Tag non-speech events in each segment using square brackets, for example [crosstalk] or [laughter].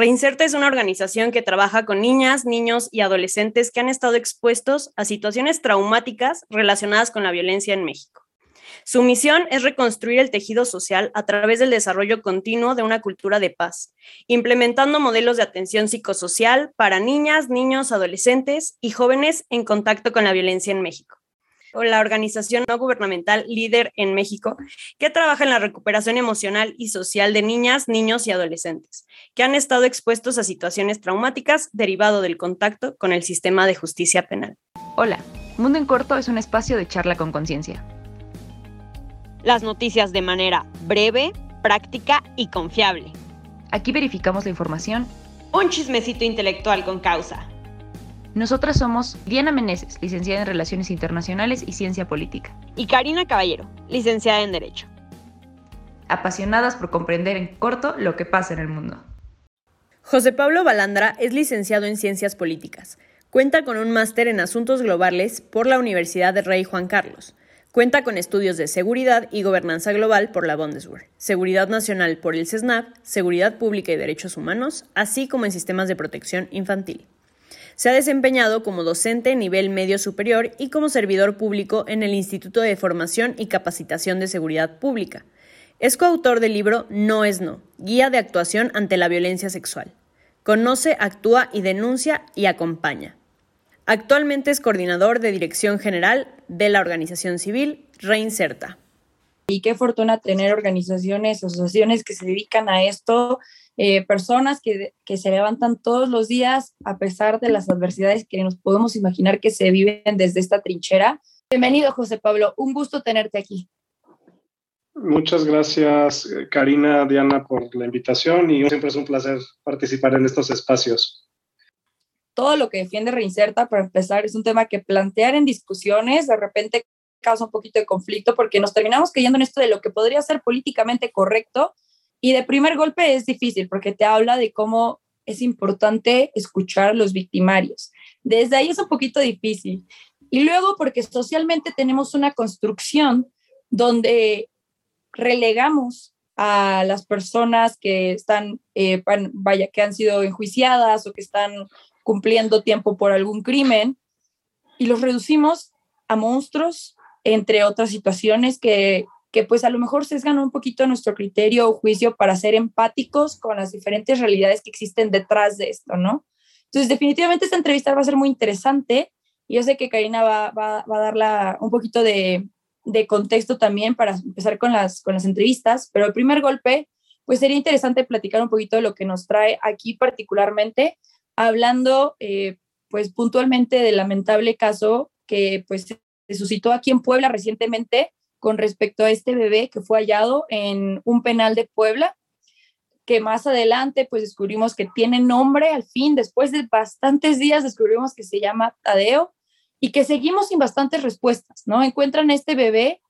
Reinserta es una organización que trabaja con niñas, niños y adolescentes que han estado expuestos a situaciones traumáticas relacionadas con la violencia en México. Su misión es reconstruir el tejido social a través del desarrollo continuo de una cultura de paz, implementando modelos de atención psicosocial para niñas, niños, adolescentes y jóvenes en contacto con la violencia en México o la organización no gubernamental Líder en México, que trabaja en la recuperación emocional y social de niñas, niños y adolescentes, que han estado expuestos a situaciones traumáticas derivado del contacto con el sistema de justicia penal. Hola, Mundo en Corto es un espacio de charla con conciencia. Las noticias de manera breve, práctica y confiable. Aquí verificamos la información. Un chismecito intelectual con causa. Nosotras somos Diana Meneses, licenciada en Relaciones Internacionales y Ciencia Política. Y Karina Caballero, licenciada en Derecho. Apasionadas por comprender en corto lo que pasa en el mundo. José Pablo Balandra es licenciado en Ciencias Políticas. Cuenta con un máster en Asuntos Globales por la Universidad de Rey Juan Carlos. Cuenta con estudios de seguridad y gobernanza global por la Bundeswehr, seguridad nacional por el CESNAP, seguridad pública y derechos humanos, así como en sistemas de protección infantil. Se ha desempeñado como docente nivel medio superior y como servidor público en el Instituto de Formación y Capacitación de Seguridad Pública. Es coautor del libro No es No, Guía de Actuación ante la Violencia Sexual. Conoce, actúa y denuncia y acompaña. Actualmente es coordinador de Dirección General de la organización civil Reinserta. Y qué fortuna tener organizaciones, asociaciones que se dedican a esto eh, personas que, que, se levantan todos los días a pesar de las adversidades que nos podemos imaginar que se viven desde esta trinchera. Bienvenido, José Pablo. Un gusto tenerte aquí. Muchas gracias, Karina, Diana, por la invitación y siempre es un placer participar en estos espacios. Todo lo que defiende Reinserta, para empezar, es un tema que plantear en discusiones de repente causa un poquito de conflicto porque nos terminamos cayendo en esto de lo que podría ser políticamente correcto, y de primer golpe es difícil porque te habla de cómo es importante escuchar a los victimarios. Desde ahí es un poquito difícil. Y luego porque socialmente tenemos una construcción donde relegamos a las personas que están, eh, vaya, que han sido enjuiciadas o que están cumpliendo tiempo por algún crimen y los reducimos a monstruos, entre otras situaciones que que pues a lo mejor sesgan un poquito nuestro criterio o juicio para ser empáticos con las diferentes realidades que existen detrás de esto, ¿no? Entonces, definitivamente esta entrevista va a ser muy interesante. Yo sé que Karina va, va, va a darla un poquito de, de, contexto también para empezar con las, con las entrevistas, pero el primer golpe, pues sería interesante platicar un poquito de lo que nos trae aquí particularmente, hablando eh, pues puntualmente del lamentable caso que pues se suscitó aquí en Puebla recientemente con respecto a este bebé que fue hallado en un penal de Puebla, que más adelante pues descubrimos que tiene nombre al fin, después de bastantes días descubrimos que se llama Tadeo y que seguimos sin bastantes respuestas, ¿no? Encuentran este bebé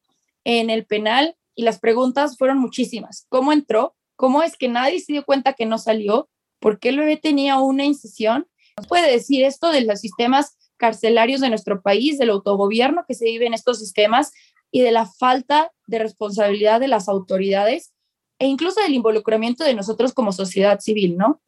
en el penal y las preguntas fueron muchísimas. ¿Cómo entró? ¿Cómo es que nadie se dio cuenta que no salió? ¿Por qué el bebé tenía una incisión? puede decir esto de los sistemas carcelarios de nuestro país, del autogobierno que se vive en estos sistemas, y de la falta de responsabilidad de las autoridades e incluso del involucramiento de nosotros como sociedad civil, ¿no?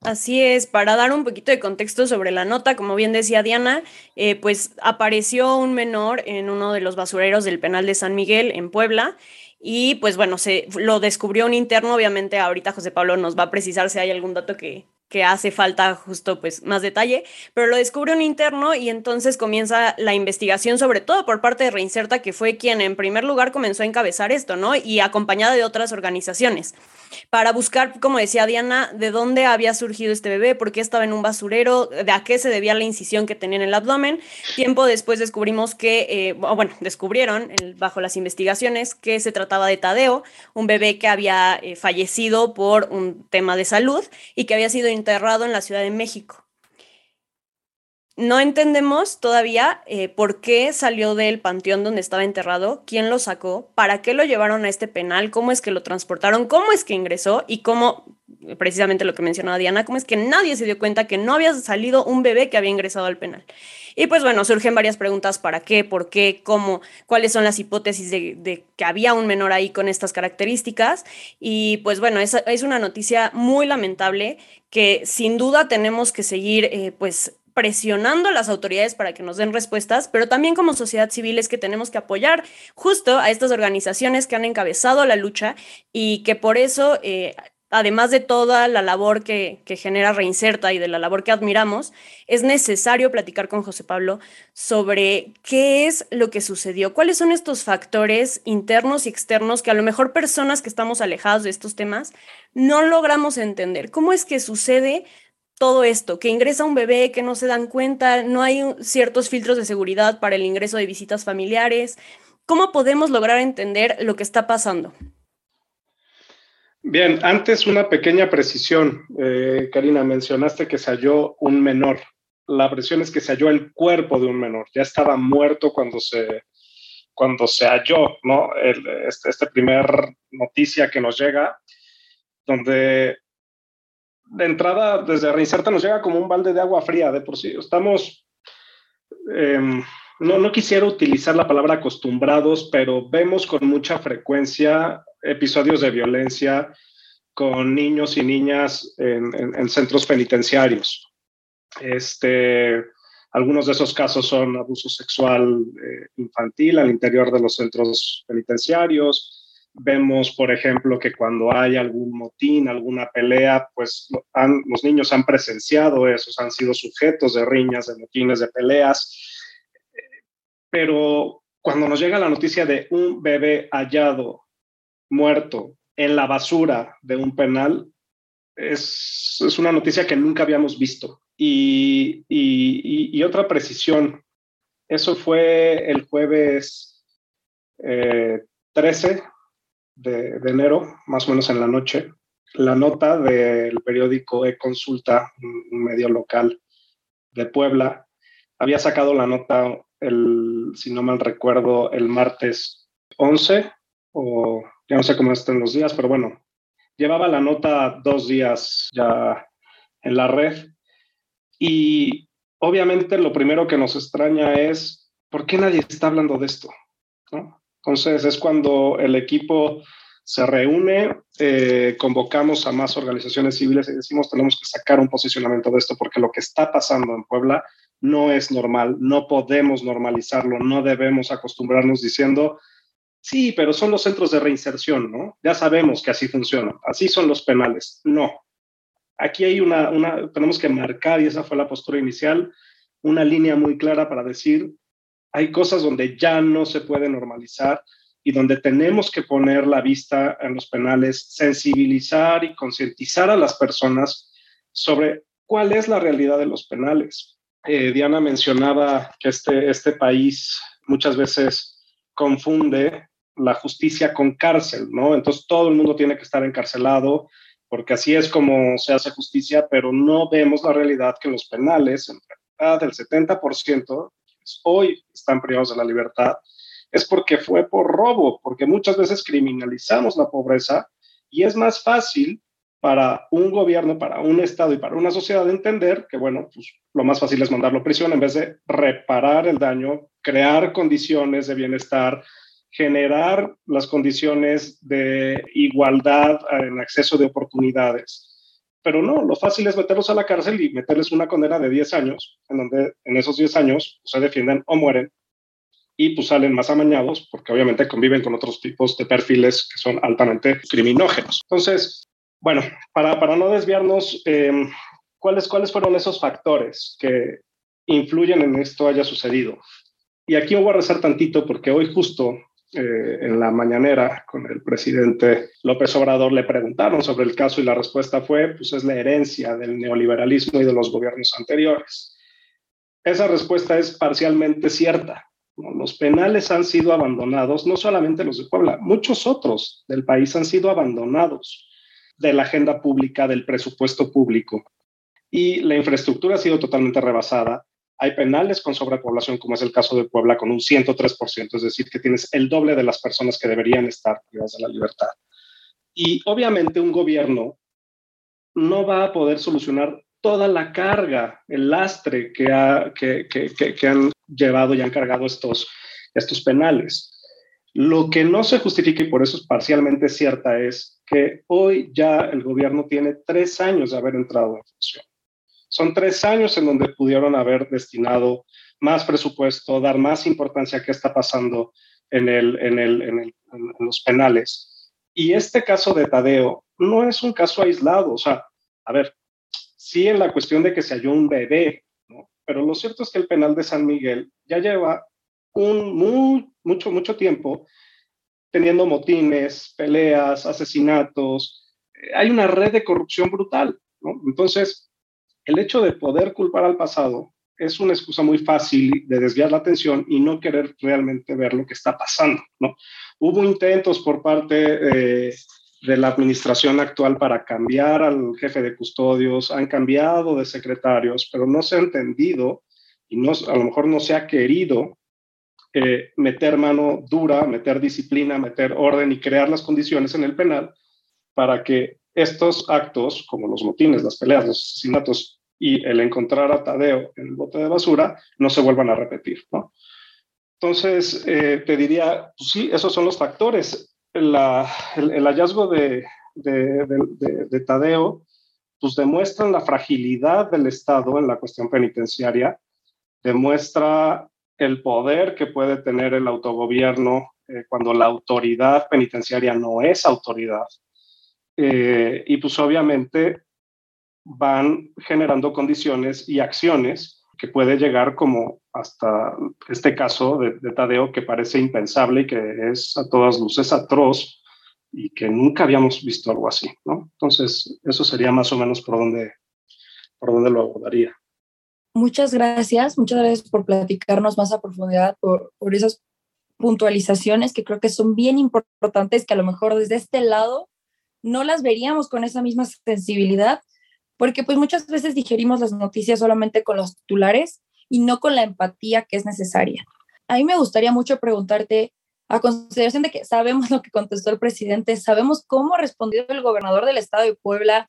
Así es, para dar un poquito de contexto sobre la nota, como bien decía Diana, eh, pues apareció un menor en uno de los basureros del penal de San Miguel en Puebla y pues bueno, se lo descubrió un interno, obviamente ahorita José Pablo nos va a precisar si hay algún dato que, que hace falta justo pues más detalle, pero lo descubre un interno y entonces comienza la investigación sobre todo por parte de Reinserta, que fue quien en primer lugar comenzó a encabezar esto, ¿no? Y acompañada de otras organizaciones para buscar, como decía Diana, de dónde había surgido este bebé, por qué estaba en un basurero, de a qué se debía la incisión que tenía en el abdomen. Tiempo después descubrimos que, eh, bueno, descubrieron bajo las investigaciones que se trataba de Tadeo, un bebé que había eh, fallecido por un tema de salud y que había sido enterrado en la Ciudad de México. No entendemos todavía eh, por qué salió del panteón donde estaba enterrado, quién lo sacó, para qué lo llevaron a este penal, cómo es que lo transportaron, cómo es que ingresó y cómo precisamente lo que mencionaba Diana, como es que nadie se dio cuenta que no había salido un bebé que había ingresado al penal. Y pues bueno, surgen varias preguntas, ¿para qué? ¿Por qué? ¿Cómo? ¿Cuáles son las hipótesis de, que había un menor ahí con estas características? Y pues bueno, es, es una noticia muy lamentable que sin duda tenemos que seguir eh, pues presionando a las autoridades para que nos den respuestas, pero también como sociedad civil es que tenemos que apoyar justo a estas organizaciones que han encabezado la lucha y que por eso eh, además de toda la labor que, genera Reinserta y de la labor que admiramos, es necesario platicar con José Pablo sobre qué es lo que sucedió, cuáles son estos factores internos y externos que a lo mejor personas que estamos alejadas de estos temas no logramos entender. ¿Cómo es que sucede todo esto? Que ingresa un bebé, que no se dan cuenta, no hay ciertos filtros de seguridad para el ingreso de visitas familiares. ¿Cómo podemos lograr entender lo que está pasando? Bien, antes una pequeña precisión. Eh, Karina, mencionaste que se halló un menor. La presión es que se halló el cuerpo de un menor. Ya estaba muerto cuando se, cuando se halló, ¿no? este, este primer noticia que nos llega, donde de entrada desde Reinserta nos llega como un balde de agua fría de por sí. Estamos, em, no, no quisiera utilizar la palabra acostumbrados, pero vemos con mucha frecuencia episodios de violencia con niños y niñas en, centros penitenciarios. Este, algunos de esos casos son abuso sexual eh, infantil al interior de los centros penitenciarios. Vemos, por ejemplo, que cuando hay algún motín, alguna pelea, pues los niños han presenciado esos, han sido sujetos de riñas, de motines, de peleas. Pero cuando nos llega la noticia de un bebé hallado muerto en la basura de un penal es, una noticia que nunca habíamos visto. Y, otra precisión, eso fue el jueves 13 eh, de, enero, más o menos en la noche. La nota del periódico E-Consulta, un medio local de Puebla, había sacado la nota, el, si no mal recuerdo, el martes 11 o ya no sé cómo están los días, pero bueno, llevaba la nota dos días ya en la red y obviamente lo primero que nos extraña es, ¿por qué nadie está hablando de esto? Entonces es cuando el equipo se reúne, eh, convocamos a más organizaciones civiles y decimos tenemos que sacar un posicionamiento de esto porque lo que está pasando en Puebla no es normal, no podemos normalizarlo, no debemos acostumbrarnos diciendo Sí, pero son los centros de reinserción, ¿no? Ya sabemos que así funcionan. Así son los penales. No. Aquí hay una, tenemos que marcar, y esa fue la postura inicial, una línea muy clara para decir, hay cosas donde ya no se puede normalizar y donde tenemos que poner la vista en los penales, sensibilizar y concientizar a las personas sobre cuál es la realidad de los penales. Eh, Diana mencionaba que este, este país muchas veces confunde la justicia con cárcel, ¿no? Entonces todo el mundo tiene que estar encarcelado porque así es como se hace justicia, pero no vemos la realidad que los penales, en realidad el 70% hoy están privados de la libertad, es porque fue por robo, porque muchas veces criminalizamos la pobreza y es más fácil para un gobierno, para un Estado y para una sociedad entender que, bueno, pues lo más fácil es mandarlo a prisión en vez de reparar el daño, crear condiciones de bienestar, generar las condiciones de igualdad en acceso de oportunidades. Pero no, lo fácil es meterlos a la cárcel y meterles una condena de 10 años, en donde en esos 10 años se defienden o mueren y pues salen más amañados porque obviamente conviven con otros tipos de perfiles que son altamente criminógenos. Entonces, bueno, para, para no desviarnos, eh, ¿cuáles, ¿cuáles fueron esos factores que influyen en esto haya sucedido? Y aquí voy a rezar tantito porque hoy justo eh, en la mañanera con el presidente López Obrador le preguntaron sobre el caso y la respuesta fue, pues es la herencia del neoliberalismo y de los gobiernos anteriores. Esa respuesta es parcialmente cierta. Los penales han sido abandonados, no solamente los de Puebla, muchos otros del país han sido abandonados de la agenda pública, del presupuesto público. Y la infraestructura ha sido totalmente rebasada. Hay penales con sobrepoblación, como es el caso de Puebla, con un 103%, es decir, que tienes el doble de las personas que deberían estar privadas de la libertad. Y obviamente un gobierno no va a poder solucionar toda la carga, el lastre que, ha, que, que, que, han llevado y han cargado estos, estos penales. Lo que no se justifica y por eso es parcialmente cierta es que hoy ya el gobierno tiene tres años de haber entrado en función. Son tres años en donde pudieron haber destinado más presupuesto, dar más importancia a qué está pasando en, el, en, el, en, el, en los penales. Y este caso de Tadeo no es un caso aislado. O sea, a ver, sí en la cuestión de que se halló un bebé, pero lo cierto es que el penal de San Miguel ya lleva un muy, mucho, mucho tiempo teniendo motines, peleas, asesinatos. Hay una red de corrupción brutal. Entonces, el hecho de poder culpar al pasado es una excusa muy fácil de desviar la atención y no querer realmente ver lo que está pasando. ¿no? Hubo intentos por parte de de la administración actual para cambiar al jefe de custodios, han cambiado de secretarios, pero no se ha entendido y no, a lo mejor no se ha querido eh, meter mano dura, meter disciplina, meter orden y crear las condiciones en el penal para que estos actos, como los motines, las peleas, los asesinatos y el encontrar a Tadeo en el bote de basura, no se vuelvan a repetir. ¿no? Entonces, eh, te diría, pues sí, esos son los factores el, hallazgo de, de, Tadeo pues demuestran la fragilidad del Estado en la cuestión penitenciaria, demuestra el poder que puede tener el autogobierno eh, cuando la autoridad penitenciaria no es autoridad. Eh, y pues obviamente van generando condiciones y acciones que puede llegar como hasta este caso de, Tadeo que parece impensable y que es a todas luces atroz y que nunca habíamos visto algo así, ¿no? Entonces, eso sería más o menos por donde, por donde lo abordaría. Muchas gracias, muchas gracias por platicarnos más a profundidad, por, por esas puntualizaciones que creo que son bien importantes, que a lo mejor desde este lado no las veríamos con esa misma sensibilidad, porque pues muchas veces digerimos las noticias solamente con los titulares y no con la empatía que es necesaria. A mí me gustaría mucho preguntarte, a consideración de que sabemos lo que contestó el presidente, sabemos cómo ha respondido el gobernador del estado de Puebla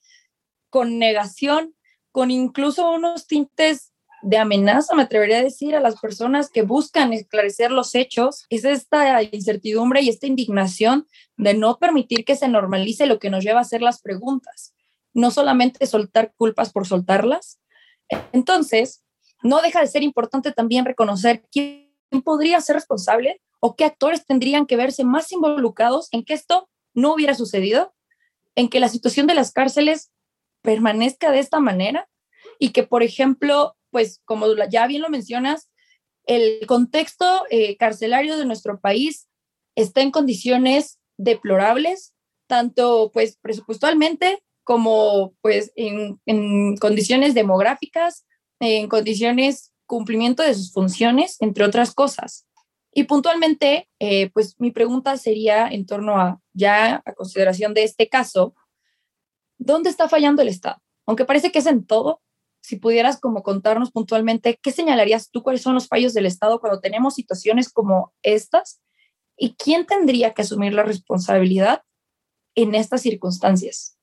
con negación, con incluso unos tintes de amenaza, me atrevería a decir, a las personas que buscan esclarecer los hechos, es esta incertidumbre y esta indignación de no permitir que se normalice lo que nos lleva a hacer las preguntas no solamente soltar culpas por soltarlas. Entonces, no deja de ser importante también reconocer quién podría ser responsable o qué actores tendrían que verse más involucrados en que esto no hubiera sucedido, en que la situación de las cárceles permanezca de esta manera y que, por ejemplo, pues como ya bien lo mencionas, el contexto eh, carcelario de nuestro país está en condiciones deplorables, tanto pues presupuestalmente como pues en, condiciones demográficas, en condiciones cumplimiento de sus funciones, entre otras cosas. Y puntualmente, eh, pues mi pregunta sería en torno a, ya a consideración de este caso, ¿dónde está fallando el Estado? Aunque parece que es en todo, si pudieras como contarnos puntualmente, ¿qué señalarías tú cuáles son los fallos del Estado cuando tenemos situaciones como estas? ¿Y quién tendría que asumir la responsabilidad en estas circunstancias?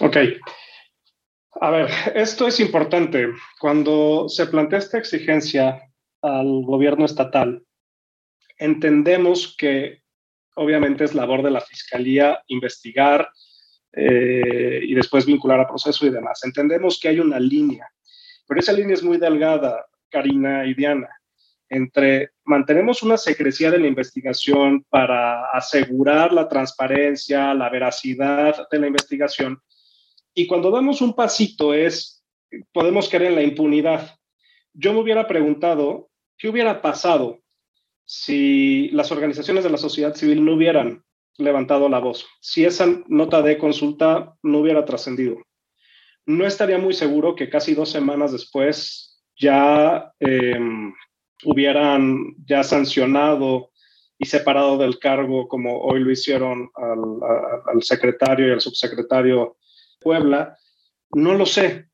Ok. A ver, esto es importante. Cuando se plantea esta exigencia al gobierno estatal, entendemos que obviamente es labor de la Fiscalía investigar eh, y después vincular a proceso y demás. Entendemos que hay una línea, pero esa línea es muy delgada, Karina y Diana, entre mantenemos una secrecía de la investigación para asegurar la transparencia, la veracidad de la investigación, y cuando damos un pasito es, podemos caer en la impunidad. Yo me hubiera preguntado, ¿qué hubiera pasado si las organizaciones de la sociedad civil no hubieran levantado la voz? Si esa nota de consulta no hubiera trascendido. No estaría muy seguro que casi dos semanas después ya em, hubieran ya sancionado y separado del cargo como hoy lo hicieron al, al secretario y al subsecretario Puebla, no lo sé.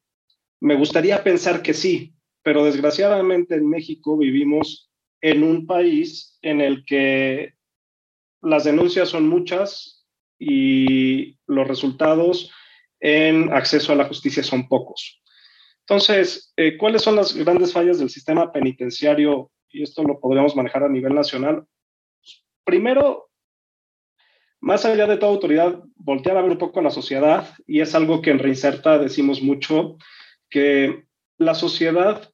Me gustaría pensar que sí, pero desgraciadamente en México vivimos en un país en el que las denuncias son muchas y los resultados en acceso a la justicia son pocos. Entonces, eh, ¿cuáles son las grandes fallas del sistema penitenciario? Y esto lo podríamos manejar a nivel nacional. Primero, más allá de toda autoridad, voltear a ver un poco a la sociedad, y es algo que en Reinserta decimos mucho, que la sociedad,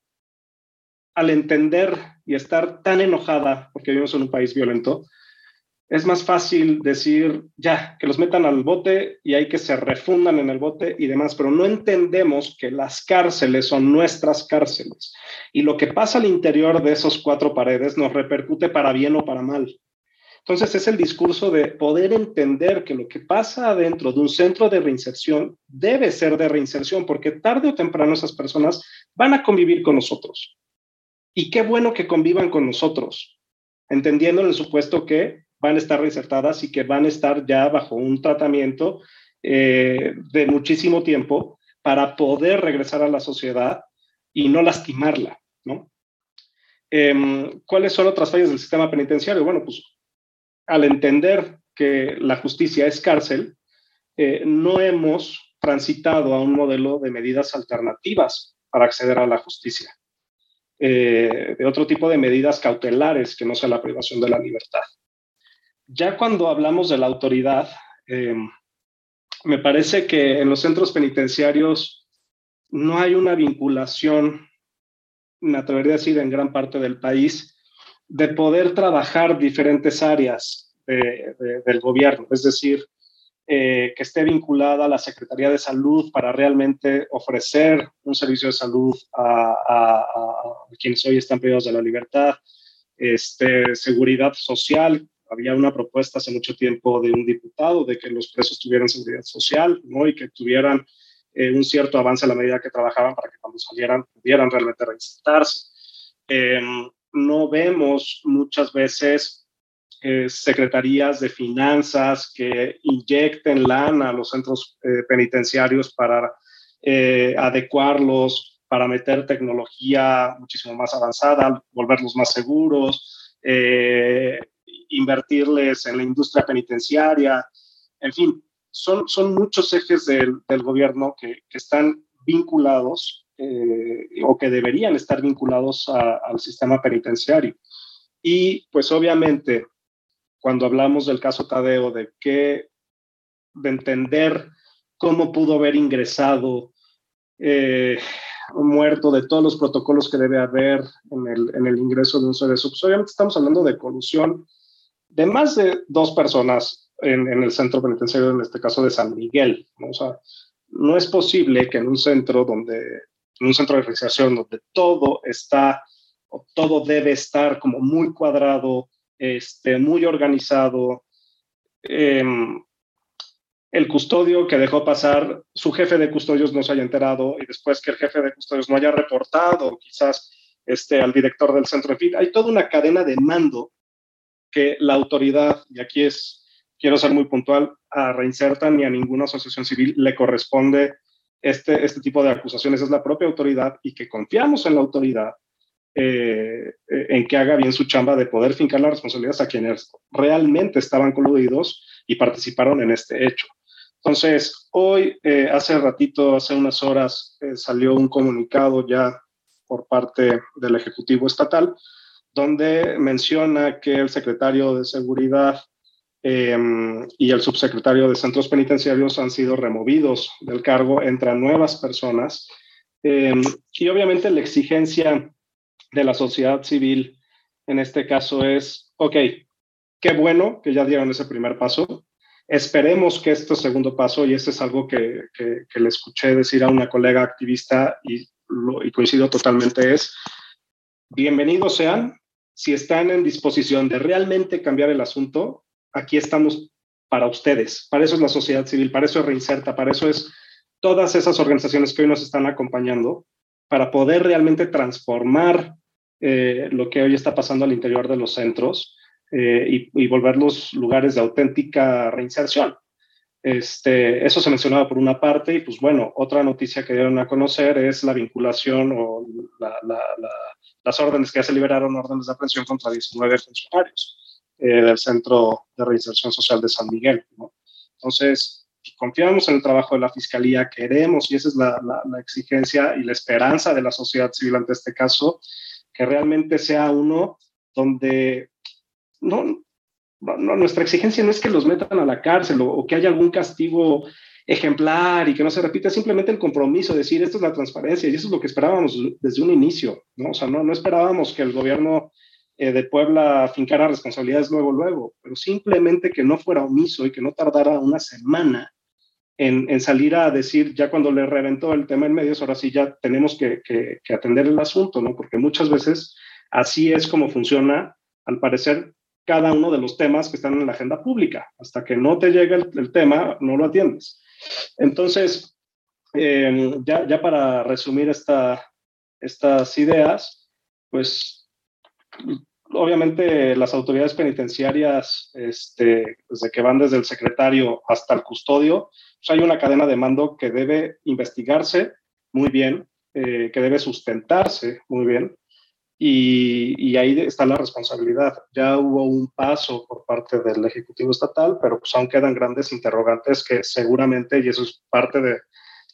al entender y estar tan enojada, porque vivimos en un país violento, es más fácil decir, ya, que los metan al bote y hay que se refundan en el bote y demás, pero no entendemos que las cárceles son nuestras cárceles y lo que pasa al interior de esos cuatro paredes nos repercute para bien o para mal. Entonces es el discurso de poder entender que lo que pasa adentro de un centro de reinserción debe ser de reinserción, porque tarde o temprano esas personas van a convivir con nosotros. Y qué bueno que convivan con nosotros, entendiendo en el supuesto que van a estar reinsertadas y que van a estar ya bajo un tratamiento eh, de muchísimo tiempo para poder regresar a la sociedad y no lastimarla, ¿no? Em, ¿Cuáles son otras fallas del sistema penitenciario? Bueno, pues al entender que la justicia es cárcel, eh, no hemos transitado a un modelo de medidas alternativas para acceder a la justicia, eh, de otro tipo de medidas cautelares que no sea la privación de la libertad. Ya cuando hablamos de la autoridad, eh, me parece que en los centros penitenciarios no hay una vinculación, me atrevería a decir, en gran parte del país, de poder trabajar diferentes áreas del gobierno, es decir, eh, que esté vinculada a la Secretaría de Salud para realmente ofrecer un servicio de salud a, quienes hoy están privados de la libertad, este, seguridad social, había una propuesta hace mucho tiempo de un diputado de que los presos tuvieran seguridad social ¿no? y que tuvieran eh, un cierto avance a la medida que trabajaban para que cuando salieran pudieran realmente reinsertarse. Em, no vemos muchas veces eh, secretarías de finanzas que inyecten lana a los centros eh, penitenciarios para adecuarlos, para meter tecnología muchísimo más avanzada, volverlos más seguros, invertirles en la industria penitenciaria, en fin, son, son muchos ejes del, gobierno que, están vinculados eh, o que deberían estar vinculados al sistema penitenciario. Y pues obviamente, cuando hablamos del caso Tadeo, de que, de entender cómo pudo haber ingresado eh, muerto, de todos los protocolos que debe haber en el, en el ingreso de un ser pues obviamente estamos hablando de colusión de más de dos personas en, el centro penitenciario, en este caso de San Miguel. ¿no? O sea, no es posible que en un centro donde, en un centro de reinserción donde todo está todo debe estar como muy cuadrado, este, muy organizado, em, el custodio que dejó pasar, su jefe de custodios no se haya enterado y después que el jefe de custodios no haya reportado quizás este, al director del centro. En fin, hay toda una cadena de mando que la autoridad, y aquí es, quiero ser muy puntual, a Reinserta ni a ninguna asociación civil le corresponde este, este tipo de acusaciones, es la propia autoridad y que confiamos en la autoridad eh, eh, en que haga bien su chamba de poder fincar las responsabilidades a quienes realmente estaban coludidos y participaron en este hecho. Entonces, hoy, eh, hace ratito, hace unas horas, salió un comunicado ya por parte del Ejecutivo Estatal donde menciona que el secretario de Seguridad em, y el subsecretario de Centros Penitenciarios han sido removidos del cargo, entran nuevas personas. Em, y obviamente la exigencia de la sociedad civil en este caso es, ok, qué bueno que ya dieron ese primer paso. Esperemos que este segundo paso, y este es algo que, que, le escuché decir a una colega activista y, y coincido totalmente, es, bienvenidos sean, si están en disposición de realmente cambiar el asunto, aquí estamos para ustedes. Para eso es la sociedad civil, para eso es Reinserta, para eso es todas esas organizaciones que hoy nos están acompañando, para poder realmente transformar eh, lo que hoy está pasando al interior de los centros eh, y, y, volverlos lugares de auténtica reinserción. Este, eso se mencionaba por una parte y pues bueno, otra noticia que dieron a conocer es la vinculación o la, las órdenes que ya se liberaron, órdenes de aprehensión contra 19 funcionarios eh, del Centro de Reinserción Social de San Miguel. ¿no? Entonces, confiamos en el trabajo de la Fiscalía, queremos, y esa es la, la, exigencia y la esperanza de la sociedad civil ante este caso, que realmente sea uno donde no, no, nuestra exigencia no es que los metan a la cárcel o, que haya algún castigo ejemplar y que no se repita, simplemente el compromiso, de decir, esto es la transparencia y eso es lo que esperábamos desde un inicio, ¿no? O sea, no, no esperábamos que el gobierno eh, de Puebla fincara responsabilidades luego, luego, pero simplemente que no fuera omiso y que no tardara una semana en, en, salir a decir, ya cuando le reventó el tema en medios, ahora sí ya tenemos que, que, atender el asunto, ¿no? Porque muchas veces así es como funciona, al parecer, cada uno de los temas que están en la agenda pública. Hasta que no te llegue el, tema, no lo atiendes. Entonces, em, ya, ya, para resumir esta, estas ideas, pues obviamente las autoridades penitenciarias, este, desde que van desde el secretario hasta el custodio, pues hay una cadena de mando que debe investigarse muy bien, eh, que debe sustentarse muy bien, y, ahí está la responsabilidad. Ya hubo un paso por parte del Ejecutivo Estatal, pero pues aún quedan grandes interrogantes que seguramente, y eso es parte de,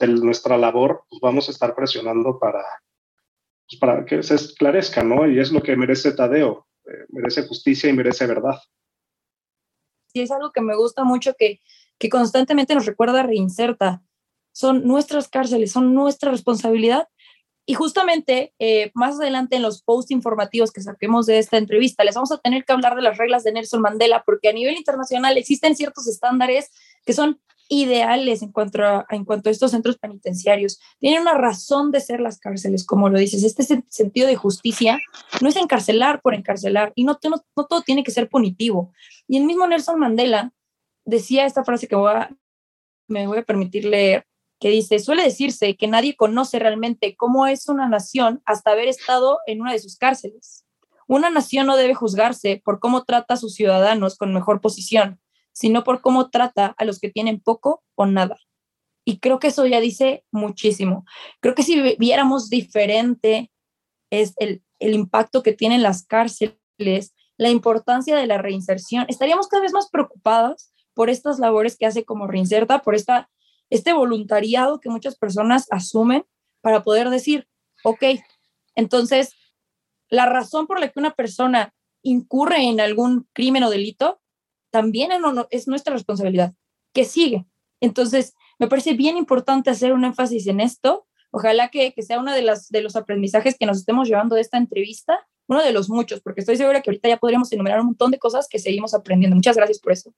nuestra labor, pues vamos a estar presionando para, pues para que se esclarezca, ¿no? Y es lo que merece Tadeo, eh, merece justicia y merece verdad. Sí, es algo que me gusta mucho, que, que constantemente nos recuerda Reinserta. Son nuestras cárceles, son nuestra responsabilidad y justamente eh, más adelante en los posts informativos que saquemos de esta entrevista, les vamos a tener que hablar de las reglas de Nelson Mandela, porque a nivel internacional existen ciertos estándares que son ideales en cuanto a, estos centros penitenciarios. Tienen una razón de ser las cárceles, como lo dices. Este sentido de justicia no es encarcelar por encarcelar y no, todo tiene que ser punitivo. Y el mismo Nelson Mandela decía esta frase que me voy a permitir leer, que dice, suele decirse que nadie conoce realmente cómo es una nación hasta haber estado en una de sus cárceles. Una nación no debe juzgarse por cómo trata a sus ciudadanos con mejor posición, sino por cómo trata a los que tienen poco o nada. Y creo que eso ya dice muchísimo. Creo que si viéramos diferente es el, el impacto que tienen las cárceles, la importancia de la reinserción, estaríamos cada vez más preocupados por estas labores que hace como Reinserta, por esta este voluntariado que muchas personas asumen para poder decir, ok, entonces la razón por la que una persona incurre en algún crimen o delito también es nuestra responsabilidad, que sigue. Entonces, me parece bien importante hacer un énfasis en esto. Ojalá que, que sea uno de, las, de los aprendizajes que nos estemos llevando de esta entrevista, uno de los muchos, porque estoy segura que ahorita ya podríamos enumerar un montón de cosas que seguimos aprendiendo. Muchas gracias por eso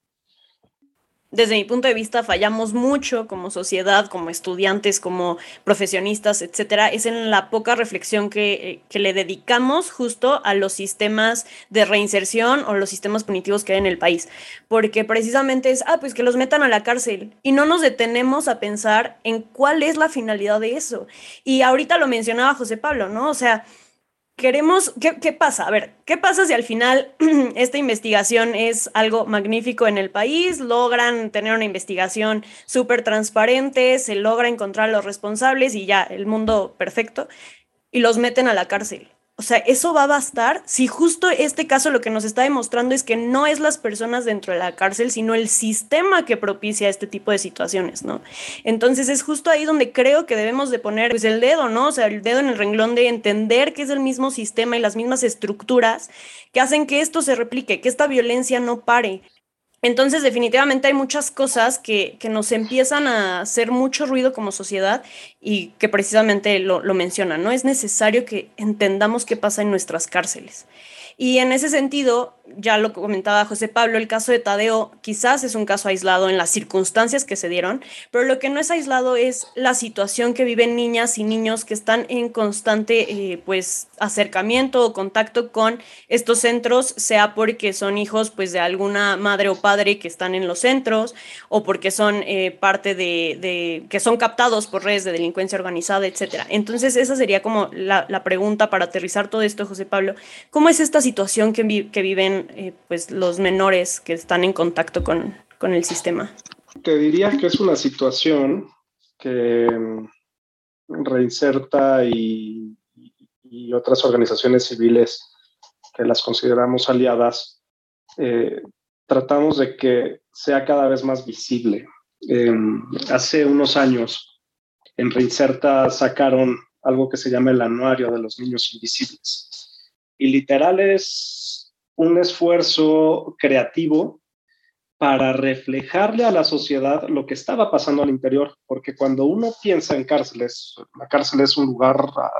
desde mi punto de vista fallamos mucho como sociedad, como estudiantes, como profesionistas, etcétera, es en la poca reflexión que, eh, que, le dedicamos justo a los sistemas de reinserción o los sistemas punitivos que hay en el país. Porque precisamente es, ah, pues que los metan a la cárcel y no nos detenemos a pensar en cuál es la finalidad de eso. Y ahorita lo mencionaba José Pablo, ¿no? O sea, queremos, ¿qué, pasa? A ver, ¿qué pasa si al final [clears throat] esta investigación es algo magnífico en el país? Logran tener una investigación súper transparente, se logra encontrar a los responsables y ya, el mundo perfecto, y los meten a la cárcel. O sea, eso va a bastar si justo este caso lo que nos está demostrando es que no es las personas dentro de la cárcel, sino el sistema que propicia este tipo de situaciones, ¿no? Entonces es justo ahí donde creo que debemos de poner pues, el dedo, ¿no? O sea, el dedo en el renglón de entender que es el mismo sistema y las mismas estructuras que hacen que esto se replique, que esta violencia no pare. Entonces, definitivamente hay muchas cosas que, que, nos empiezan a hacer mucho ruido como sociedad y que precisamente lo, lo mencionan, ¿no? Es necesario que entendamos qué pasa en nuestras cárceles. Y en ese sentido, ya lo comentaba José Pablo, el caso de Tadeo quizás es un caso aislado en las circunstancias que se dieron, pero lo que no es aislado es la situación que viven niñas y niños que están en constante eh, pues acercamiento o contacto con estos centros, sea porque son hijos pues de alguna madre o padre que están en los centros o porque son eh, parte de, de, que son captados por redes de delincuencia organizada, etcétera. Entonces esa sería como la, la pregunta para aterrizar todo esto, José Pablo. ¿Cómo es esta situación? Situación que, que viven eh, pues los menores que están en contacto con, con, el sistema? Te diría que es una situación que mm, reinserta y, y otras organizaciones civiles que las consideramos aliadas, eh, tratamos de que sea cada vez más visible. Em, hace unos años en Reinserta sacaron algo que se llama el Anuario de los Niños Invisibles. Y literal es un esfuerzo creativo para reflejarle a la sociedad lo que estaba pasando al interior, porque cuando uno piensa en cárceles, la cárcel es un lugar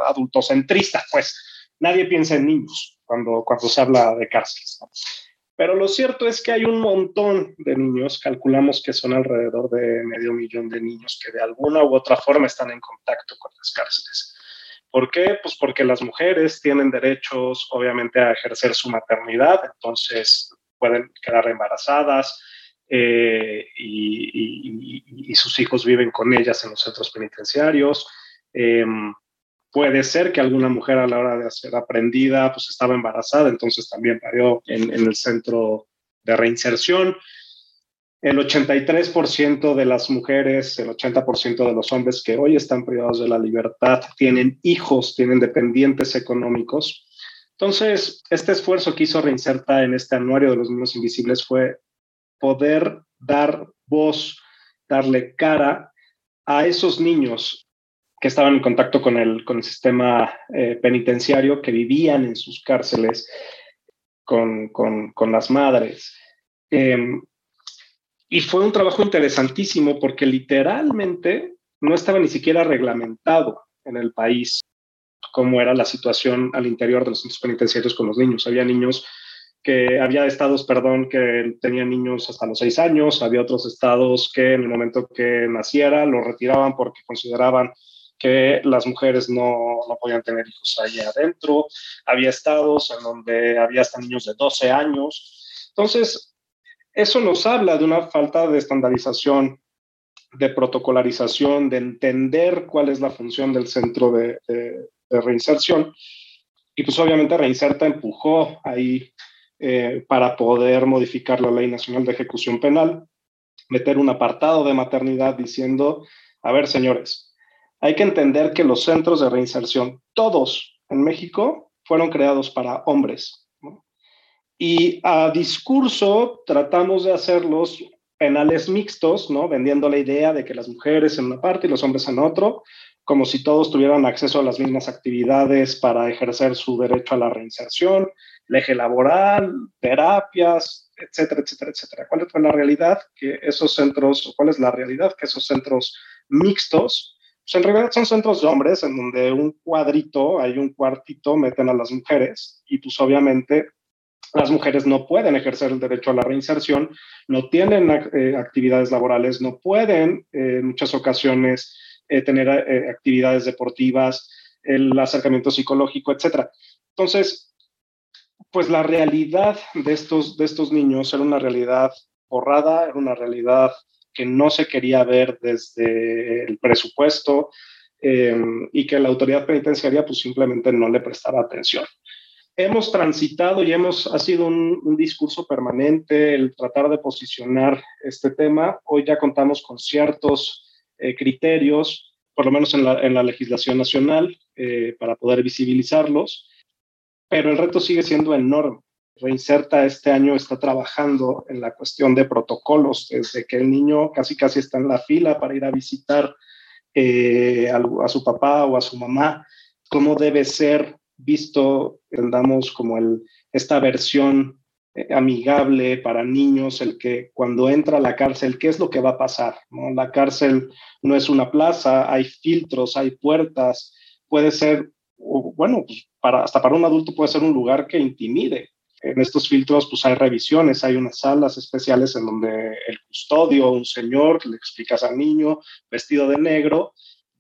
adultocentrista, pues nadie piensa en niños cuando, cuando se habla de cárceles. Pero lo cierto es que hay un montón de niños, calculamos que son alrededor de medio millón de niños que de alguna u otra forma están en contacto con las cárceles. ¿Por qué? Pues porque las mujeres tienen derechos, obviamente, a ejercer su maternidad, entonces pueden quedar embarazadas eh, y, sus hijos viven con ellas en los centros penitenciarios. Em, Puede ser que alguna mujer a la hora de ser aprendida pues estaba embarazada, entonces también parió en, el centro de reinserción. El 83% de las mujeres, el 80% de los hombres que hoy están privados de la libertad tienen hijos, tienen dependientes económicos. Entonces, este esfuerzo que hizo Reinserta en este anuario de los niños invisibles fue poder dar voz, darle cara a esos niños que estaban en contacto con el, con el sistema eh, penitenciario, que vivían en sus cárceles con, con, con las madres. Em, y fue un trabajo interesantísimo porque literalmente no estaba ni siquiera reglamentado en el país cómo era la situación al interior de los centros penitenciarios con los niños. Había niños que había estados, perdón, que tenían niños hasta los seis años, había otros estados que en el momento que naciera lo retiraban porque consideraban que las mujeres no, no, podían tener hijos ahí adentro. Había estados en donde había hasta niños de 12 años. Entonces, eso nos habla de una falta de estandarización, de protocolarización, de entender cuál es la función del centro de, reinserción. Y pues obviamente Reinserta empujó ahí eh, para poder modificar la Ley Nacional de Ejecución Penal, meter un apartado de maternidad diciendo, a ver, señores, hay que entender que los centros de reinserción, todos en México, fueron creados para hombres. Y a discurso tratamos de hacerlos penales mixtos, ¿no? vendiendo la idea de que las mujeres en una parte y los hombres en otro, como si todos tuvieran acceso a las mismas actividades para ejercer su derecho a la reinserción, el eje laboral, terapias, etcétera, etcétera, etcétera. ¿Cuál es la realidad? Que esos centros, cuál es la realidad? Que esos centros mixtos pues, en realidad son centros de hombres en donde un cuadrito, hay un cuartito, meten a las mujeres y pues obviamente las mujeres no pueden ejercer el derecho a la reinserción, no tienen eh, actividades laborales, no pueden eh, en muchas ocasiones eh, tener actividades deportivas, el acercamiento psicológico, etc. Entonces, pues la realidad de estos, de estos niños era una realidad borrada, era una realidad que no se quería ver desde el presupuesto y que la autoridad penitenciaria pues simplemente no le prestaba atención. Hemos transitado y hemos, ha sido un, discurso permanente el tratar de posicionar este tema. Hoy ya contamos con ciertos eh, criterios, por lo menos en la, legislación nacional, eh, para poder visibilizarlos, pero el reto sigue siendo enorme. Reinserta este año está trabajando en la cuestión de protocolos, desde que el niño casi casi está en la fila para ir a visitar eh, a, su papá o a su mamá, cómo debe ser visto, entendamos como el, esta versión eh, amigable para niños, el que cuando entra a la cárcel, ¿qué es lo que va a pasar? ¿no? La cárcel no es una plaza, hay filtros, hay puertas, puede ser, bueno, pues para, hasta para un adulto puede ser un lugar que intimide, en estos filtros pues hay revisiones, hay unas salas especiales en donde el custodio, un señor, le explicas al niño vestido de negro,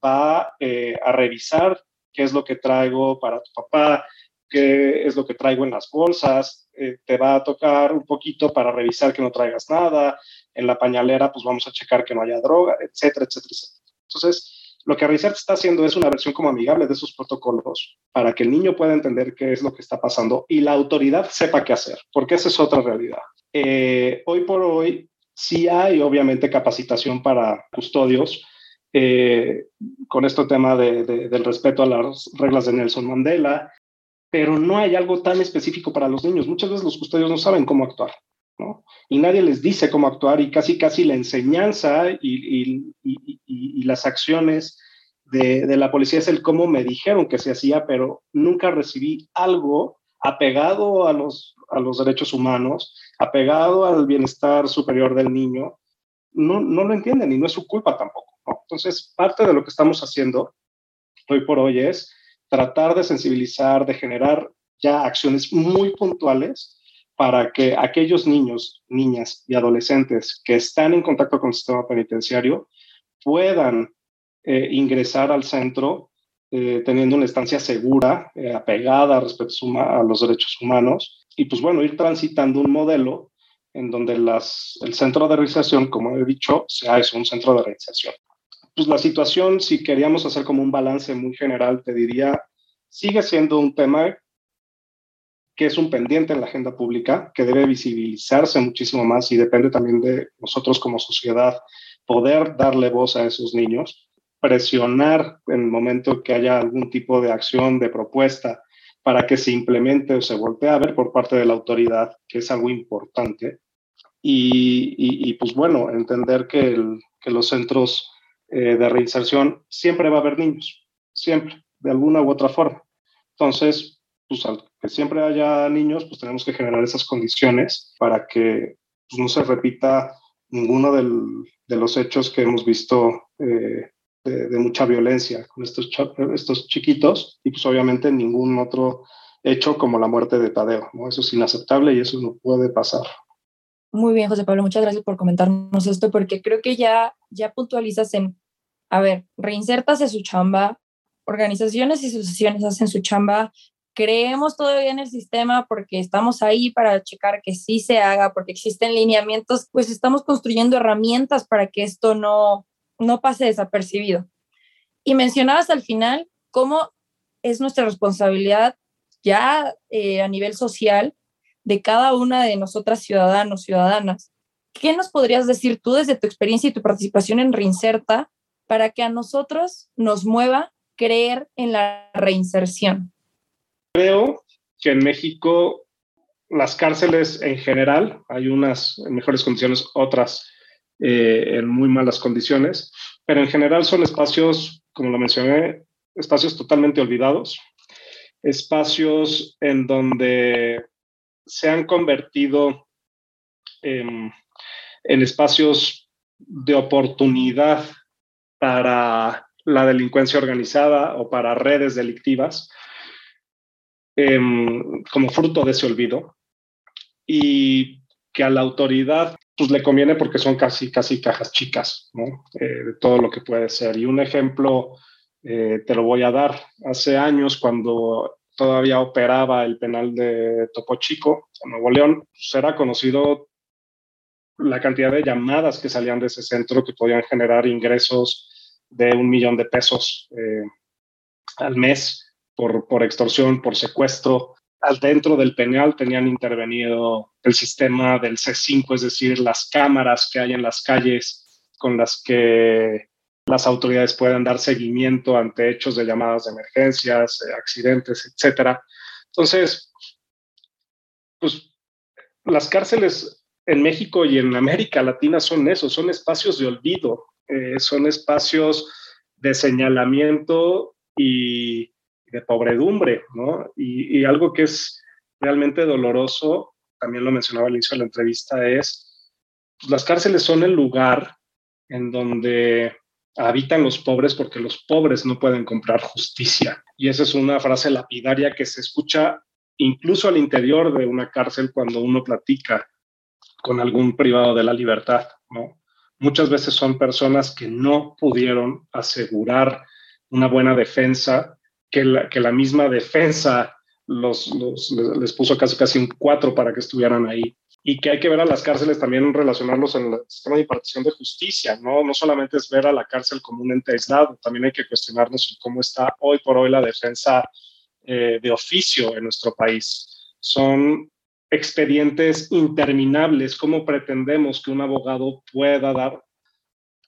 va eh, a revisar qué es lo que traigo para tu papá, qué es lo que traigo en las bolsas, eh, te va a tocar un poquito para revisar que no traigas nada, en la pañalera pues vamos a checar que no haya droga, etcétera, etcétera, etcétera. Entonces, lo que Research está haciendo es una versión como amigable de esos protocolos para que el niño pueda entender qué es lo que está pasando y la autoridad sepa qué hacer, porque esa es otra realidad. Eh, hoy por hoy sí hay obviamente capacitación para custodios eh, con este tema del respeto a las reglas de Nelson Mandela, pero no hay algo tan específico para los niños. Muchas veces los custodios no saben cómo actuar. ¿no? Y nadie les dice cómo actuar y casi, casi la enseñanza y, las acciones de, la policía es el cómo me dijeron que se hacía, pero nunca recibí algo apegado a los, a los derechos humanos, apegado al bienestar superior del niño, no, no lo entienden y no es su culpa tampoco. Entonces, parte de lo que estamos haciendo hoy por hoy es tratar de sensibilizar, de generar ya acciones muy puntuales para que aquellos niños, niñas y adolescentes que están en contacto con el sistema penitenciario puedan eh, ingresar al centro eh, teniendo una estancia segura, eh, apegada respecto a los derechos humanos, y pues bueno, ir transitando un modelo en donde el centro de reinserción, como he dicho, sea eso, un centro de reinserción. Pues la situación, si queríamos hacer como un balance muy general, te diría, sigue siendo un tema que es un pendiente en la agenda pública, que debe visibilizarse muchísimo más y depende también de nosotros como sociedad poder darle voz a esos niños, presionar en el momento que haya algún tipo de acción, de propuesta, para que se implemente o se voltee a ver por parte de la autoridad, que es algo importante. Y, pues bueno, entender que, que los centros eh, de reinserción siempre va a haber niños, siempre, de alguna u otra forma. Entonces, pues al que siempre haya niños, pues tenemos que generar esas condiciones para que pues, no se repita ninguno de los hechos que hemos visto eh, de, mucha violencia con estos, estos chiquitos y pues obviamente ningún otro hecho como la muerte de Tadeo. ¿no? Eso es inaceptable y eso no puede pasar. Muy bien, José Pablo, muchas gracias por comentarnos esto porque creo que ya, ya puntualizas en, a ver, reinsertas su chamba, organizaciones y asociaciones hacen su chamba, creemos todavía en el sistema porque estamos ahí para checar que sí se haga, porque existen lineamientos, pues estamos construyendo herramientas para que esto no, no pase desapercibido. Y mencionabas al final cómo es nuestra responsabilidad ya eh, a nivel social de cada una de nosotras ciudadanos, ciudadanas. ¿Qué nos podrías decir tú desde tu experiencia y tu participación en Reinserta para que a nosotros nos mueva creer en la reinserción? Creo que en México las cárceles en general, hay unas en mejores condiciones, otras eh, en muy malas condiciones, pero en general son espacios, como lo mencioné, espacios totalmente olvidados, espacios en donde se han convertido en, espacios de oportunidad para la delincuencia organizada o para redes delictivas, em, como fruto de ese olvido, y que a la autoridad pues le conviene porque son casi, casi cajas chicas, ¿no? Eh, de todo lo que puede ser. Y un ejemplo eh, te lo voy a dar. Hace años, cuando todavía operaba el penal de Topo Chico, en Nuevo León, pues era conocido la cantidad de llamadas que salían de ese centro que podían generar ingresos de un millón de pesos eh, al mes por, por extorsión, por secuestro, al dentro del penal tenían intervenido el sistema del C5, es decir, las cámaras que hay en las calles con las que las autoridades pueden dar seguimiento ante hechos de llamadas de emergencias, eh, accidentes, etcétera. Entonces, pues las cárceles en México y en América Latina son eso, son espacios de olvido, eh, son espacios de señalamiento y de pobredumbre, ¿no? Y, algo que es realmente doloroso, también lo mencionaba al inicio de la entrevista, es pues, las cárceles son el lugar en donde habitan los pobres porque los pobres no pueden comprar justicia. Y esa es una frase lapidaria que se escucha incluso al interior de una cárcel cuando uno platica con algún privado de la libertad, ¿no? Muchas veces son personas que no pudieron asegurar una buena defensa que la, que la misma defensa los, les puso casi casi un cuatro para que estuvieran ahí y que hay que ver a las cárceles también relacionarlos en el sistema de impartición de justicia, ¿no? No solamente es ver a la cárcel como un ente aislado, también hay que cuestionarnos cómo está hoy por hoy la defensa eh, de oficio en nuestro país. Son expedientes interminables, ¿cómo pretendemos que un abogado pueda dar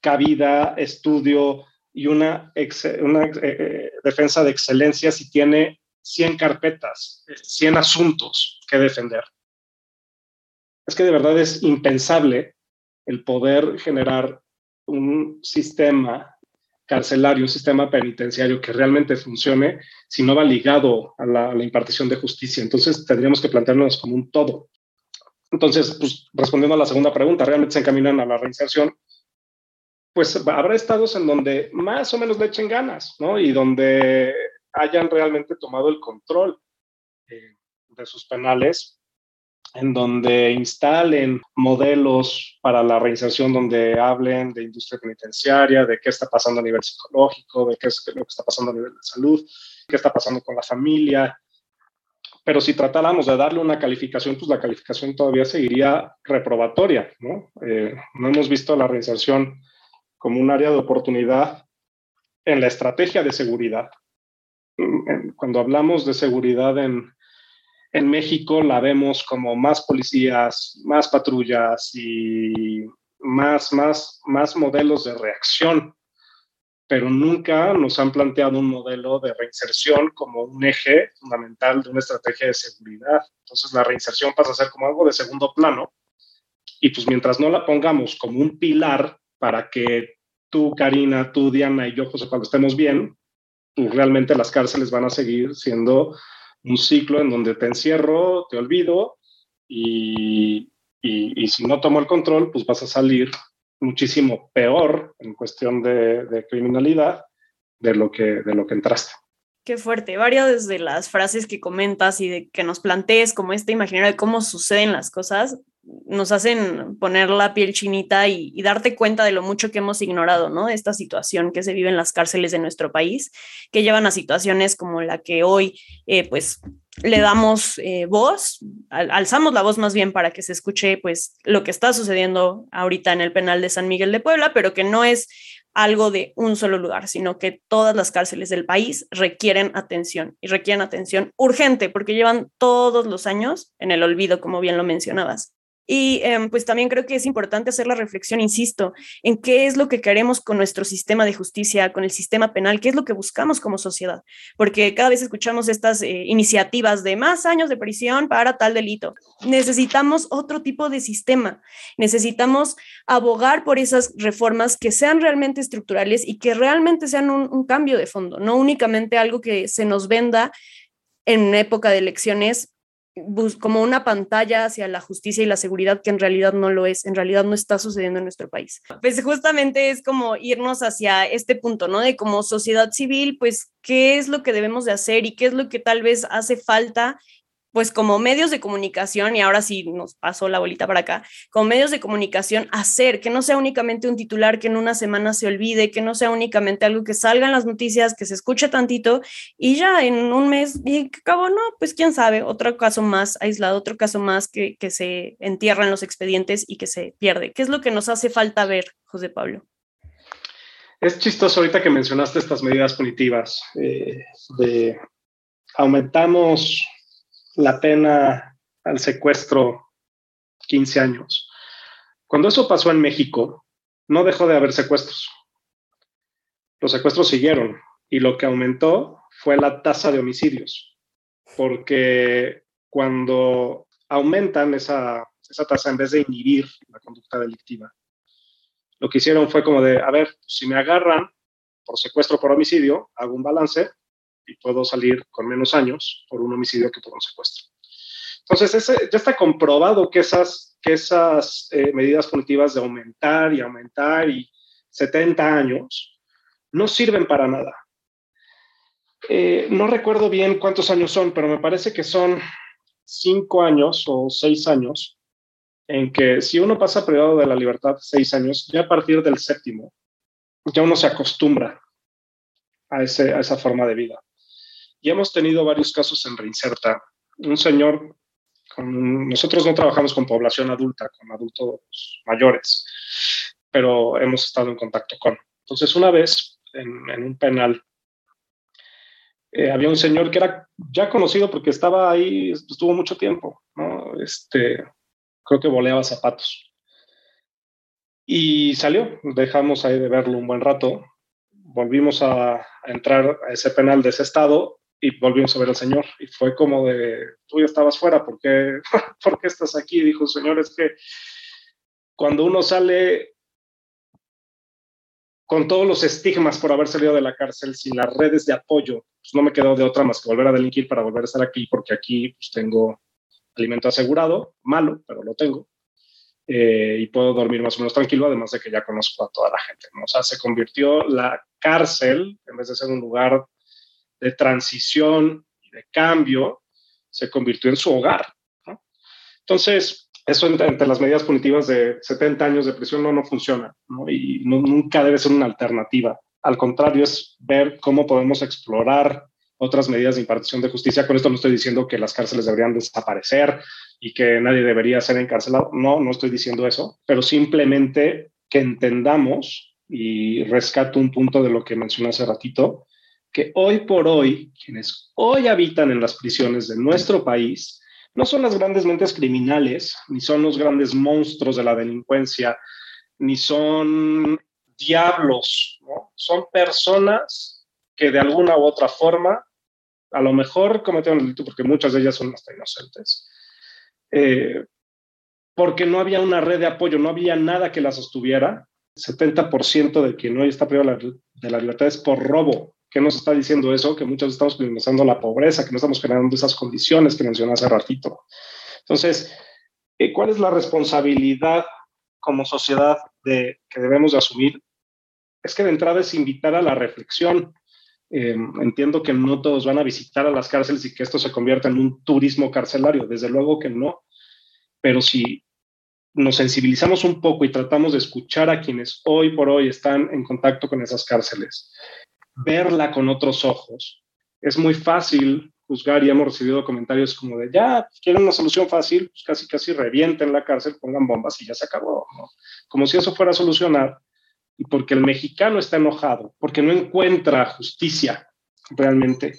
cabida, estudio, y una, una eh, eh, defensa de excelencia si tiene 100 carpetas, 100 asuntos que defender. Es que de verdad es impensable el poder generar un sistema carcelario, un sistema penitenciario que realmente funcione si no va ligado a la, impartición de justicia. Entonces tendríamos que plantearnos como un todo. Entonces, pues, respondiendo a la segunda pregunta, ¿realmente se encaminan a la reinserción? Pues habrá estados en donde más o menos le echen ganas, ¿no? Y donde hayan realmente tomado el control eh, de sus penales en donde instalen modelos para la reinserción, donde hablen de industria penitenciaria, de qué está pasando a nivel psicológico, de qué es lo que está pasando a nivel de salud, qué está pasando con la familia. Pero si tratáramos de darle una calificación, pues la calificación todavía seguiría reprobatoria, ¿no? Eh, no hemos visto la reinserción como un área de oportunidad en la estrategia de seguridad. Cuando hablamos de seguridad en, en México la vemos como más policías, más patrullas y más, más, más modelos de reacción, pero nunca nos han planteado un modelo de reinserción como un eje fundamental de una estrategia de seguridad. Entonces la reinserción pasa a ser como algo de segundo plano y pues mientras no la pongamos como un pilar para que tú, Karina, tú, Diana y yo, José, cuando estemos bien, pues realmente las cárceles van a seguir siendo un ciclo en donde te encierro, te olvido y, si no tomo el control, pues vas a salir muchísimo peor en cuestión de, criminalidad de lo, que, de lo que entraste. Qué fuerte. Varias de las frases que comentas y de que nos plantees como este imaginario de cómo suceden las cosas, nos hacen poner la piel chinita y, darte cuenta de lo mucho que hemos ignorado, ¿no? Esta situación que se vive en las cárceles de nuestro país, que llevan a situaciones como la que hoy, eh, pues, le damos eh, voz, alzamos la voz más bien para que se escuche, pues, lo que está sucediendo ahorita en el penal de San Miguel de Puebla, pero que no es algo de un solo lugar, sino que todas las cárceles del país requieren atención y requieren atención urgente porque llevan todos los años en el olvido, como bien lo mencionabas. Y em, pues también creo que es importante hacer la reflexión, insisto, en qué es lo que queremos con nuestro sistema de justicia, con el sistema penal, qué es lo que buscamos como sociedad, porque cada vez escuchamos estas eh, iniciativas de más años de prisión para tal delito. Necesitamos otro tipo de sistema, necesitamos abogar por esas reformas que sean realmente estructurales y que realmente sean un cambio de fondo, no únicamente algo que se nos venda en época de elecciones como una pantalla hacia la justicia y la seguridad que en realidad no lo es, en realidad no está sucediendo en nuestro país. Pues justamente es como irnos hacia este punto, ¿no? De como sociedad civil, pues, ¿qué es lo que debemos de hacer y qué es lo que tal vez hace falta pues como medios de comunicación, y ahora sí nos pasó la bolita para acá, como medios de comunicación, hacer que no sea únicamente un titular que en una semana se olvide, que no sea únicamente algo que salga en las noticias, que se escuche tantito y ya en un mes, y cabo, no, pues quién sabe, otro caso más aislado, otro caso más que, que se entierra en los expedientes y que se pierde. ¿Qué es lo que nos hace falta ver, José Pablo? Es chistoso ahorita que mencionaste estas medidas punitivas eh, de aumentamos la pena al secuestro 15 años. Cuando eso pasó en México, no dejó de haber secuestros. Los secuestros siguieron y lo que aumentó fue la tasa de homicidios, porque cuando aumentan esa, esa tasa en vez de inhibir la conducta delictiva, lo que hicieron fue como de, a ver, si me agarran por secuestro por homicidio, hago un balance y puedo salir con menos años por un homicidio que por un secuestro. Entonces, ya está comprobado que esas, que esas eh, medidas punitivas de aumentar y aumentar y 70 años no sirven para nada. Eh, no recuerdo bien cuántos años son, pero me parece que son cinco años o seis años en que si uno pasa privado de la libertad seis años, ya a partir del séptimo, ya uno se acostumbra a, ese, a esa forma de vida. Y hemos tenido varios casos en Reinserta. Un señor, nosotros no trabajamos con población adulta, con adultos mayores, pero hemos estado en contacto con. Entonces, una vez en, un penal, eh, había un señor que era ya conocido porque estaba ahí, estuvo mucho tiempo, ¿no? Este, creo que boleaba zapatos. Y salió, dejamos ahí de verlo un buen rato, volvimos a, a entrar a ese penal de ese estado y volvimos a ver al Señor. Y fue como de, tú ya estabas fuera, ¿por qué, [laughs] ¿por qué estás aquí? dijo, Señor, es que cuando uno sale con todos los estigmas por haber salido de la cárcel, sin las redes de apoyo, pues no me quedó de otra más que volver a delinquir para volver a estar aquí, porque aquí pues, tengo alimento asegurado, malo, pero lo tengo. Eh, y puedo dormir más o menos tranquilo, además de que ya conozco a toda la gente. O sea, se convirtió la cárcel, en vez de ser un lugar de transición y de cambio, se convirtió en su hogar. Entonces, eso entre, las medidas punitivas de 70 años de prisión no, no funciona y nunca debe ser una alternativa. Al contrario, es ver cómo podemos explorar otras medidas de impartición de justicia. Con esto no estoy diciendo que las cárceles deberían desaparecer y que nadie debería ser encarcelado. No, no estoy diciendo eso, pero simplemente que entendamos y rescato un punto de lo que mencioné hace ratito, que hoy por hoy, quienes hoy habitan en las prisiones de nuestro país, no son las grandes mentes criminales, ni son los grandes monstruos de la delincuencia, ni son diablos, son personas que de alguna u otra forma a lo mejor cometieron el delito porque muchas de ellas son hasta inocentes. Eh, porque no había una red de apoyo, no había nada que la sostuviera. 70% de quien hoy está privado de la libertad es por robo. ¿Qué nos está diciendo eso? Que muchos estamos minimizando la pobreza, que no estamos generando esas condiciones que mencioné hace ratito. Entonces, eh, ¿cuál es la responsabilidad como sociedad de, que debemos de asumir? Es que de entrada es invitar a la reflexión, eh, entiendo que no todos van a visitar a las cárceles y que esto se convierta en un turismo carcelario, desde luego que no, pero si nos sensibilizamos un poco y tratamos de escuchar a quienes hoy por hoy están en contacto con esas cárceles, verla con otros ojos, es muy fácil juzgar y hemos recibido comentarios como de, ya, quieren una solución fácil, pues casi casi revienten la cárcel, pongan bombas y ya se acabó, Como si eso fuera a solucionar y porque el mexicano está enojado, porque no encuentra justicia realmente,